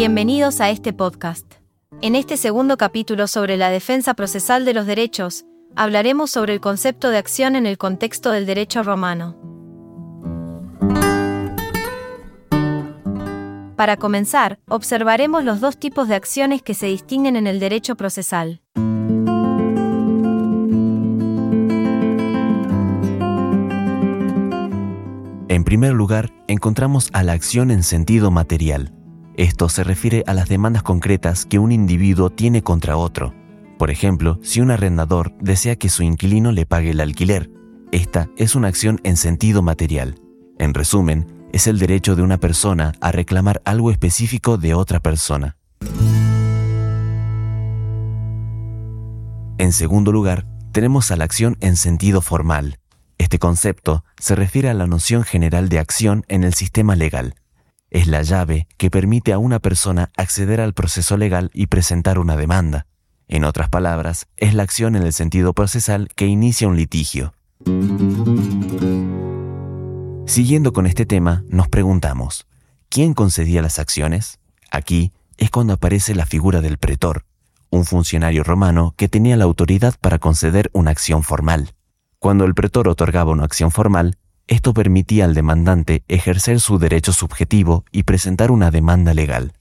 Bienvenidos a este podcast. En este segundo capítulo sobre la defensa procesal de los derechos, hablaremos sobre el concepto de acción en el contexto del derecho romano. Para comenzar, observaremos los dos tipos de acciones que se distinguen en el derecho procesal. En primer lugar, encontramos a la acción en sentido material. Esto se refiere a las demandas concretas que un individuo tiene contra otro. Por ejemplo, si un arrendador desea que su inquilino le pague el alquiler, esta es una acción en sentido material. En resumen, es el derecho de una persona a reclamar algo específico de otra persona. En segundo lugar, tenemos a la acción en sentido formal. Este concepto se refiere a la noción general de acción en el sistema legal. Es la llave que permite a una persona acceder al proceso legal y presentar una demanda. En otras palabras, es la acción en el sentido procesal que inicia un litigio. Siguiendo con este tema, nos preguntamos, ¿quién concedía las acciones? Aquí es cuando aparece la figura del pretor, un funcionario romano que tenía la autoridad para conceder una acción formal. Cuando el pretor otorgaba una acción formal, esto permitía al demandante ejercer su derecho subjetivo y presentar una demanda legal.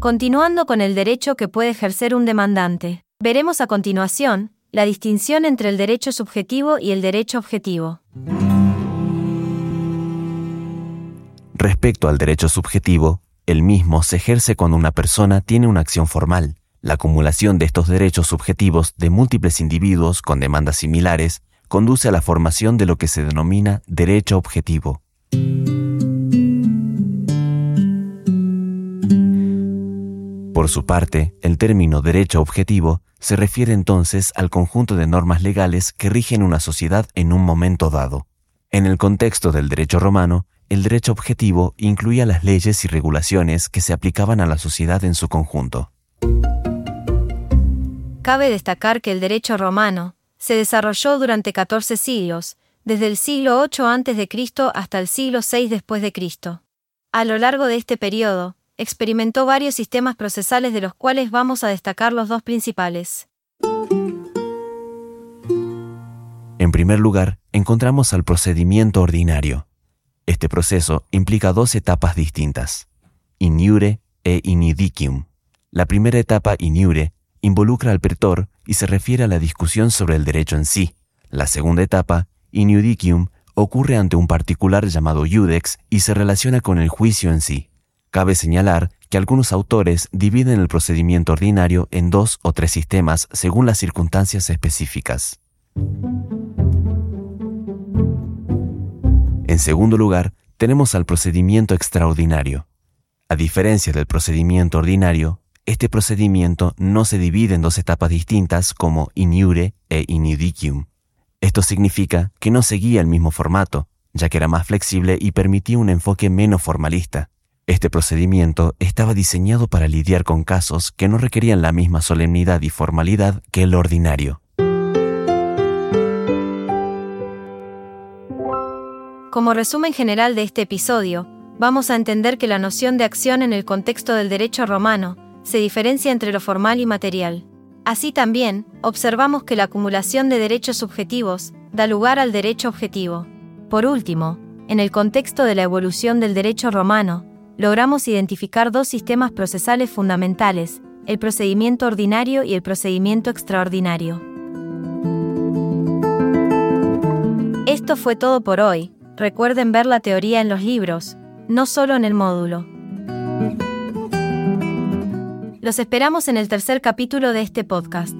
Continuando con el derecho que puede ejercer un demandante, veremos a continuación la distinción entre el derecho subjetivo y el derecho objetivo. Respecto al derecho subjetivo, el mismo se ejerce cuando una persona tiene una acción formal. La acumulación de estos derechos subjetivos de múltiples individuos con demandas similares conduce a la formación de lo que se denomina derecho objetivo. Por su parte, el término derecho objetivo se refiere entonces al conjunto de normas legales que rigen una sociedad en un momento dado. En el contexto del derecho romano, el derecho objetivo incluía las leyes y regulaciones que se aplicaban a la sociedad en su conjunto. Cabe destacar que el derecho romano se desarrolló durante 14 siglos, desde el siglo 8 a.C. hasta el siglo 6 después de Cristo. A lo largo de este periodo, experimentó varios sistemas procesales de los cuales vamos a destacar los dos principales. En primer lugar, encontramos al procedimiento ordinario. Este proceso implica dos etapas distintas, iniure e inidicium. La primera etapa, iniure, involucra al pretor y se refiere a la discusión sobre el derecho en sí. La segunda etapa, injudicium, ocurre ante un particular llamado iudex y se relaciona con el juicio en sí. Cabe señalar que algunos autores dividen el procedimiento ordinario en dos o tres sistemas según las circunstancias específicas. En segundo lugar, tenemos al procedimiento extraordinario. A diferencia del procedimiento ordinario, este procedimiento no se divide en dos etapas distintas como iniure e inidicium. Esto significa que no seguía el mismo formato, ya que era más flexible y permitía un enfoque menos formalista. Este procedimiento estaba diseñado para lidiar con casos que no requerían la misma solemnidad y formalidad que el ordinario. Como resumen general de este episodio, vamos a entender que la noción de acción en el contexto del derecho romano se diferencia entre lo formal y material. Así también, observamos que la acumulación de derechos subjetivos da lugar al derecho objetivo. Por último, en el contexto de la evolución del derecho romano, logramos identificar dos sistemas procesales fundamentales, el procedimiento ordinario y el procedimiento extraordinario. Esto fue todo por hoy, recuerden ver la teoría en los libros, no solo en el módulo. Los esperamos en el tercer capítulo de este podcast.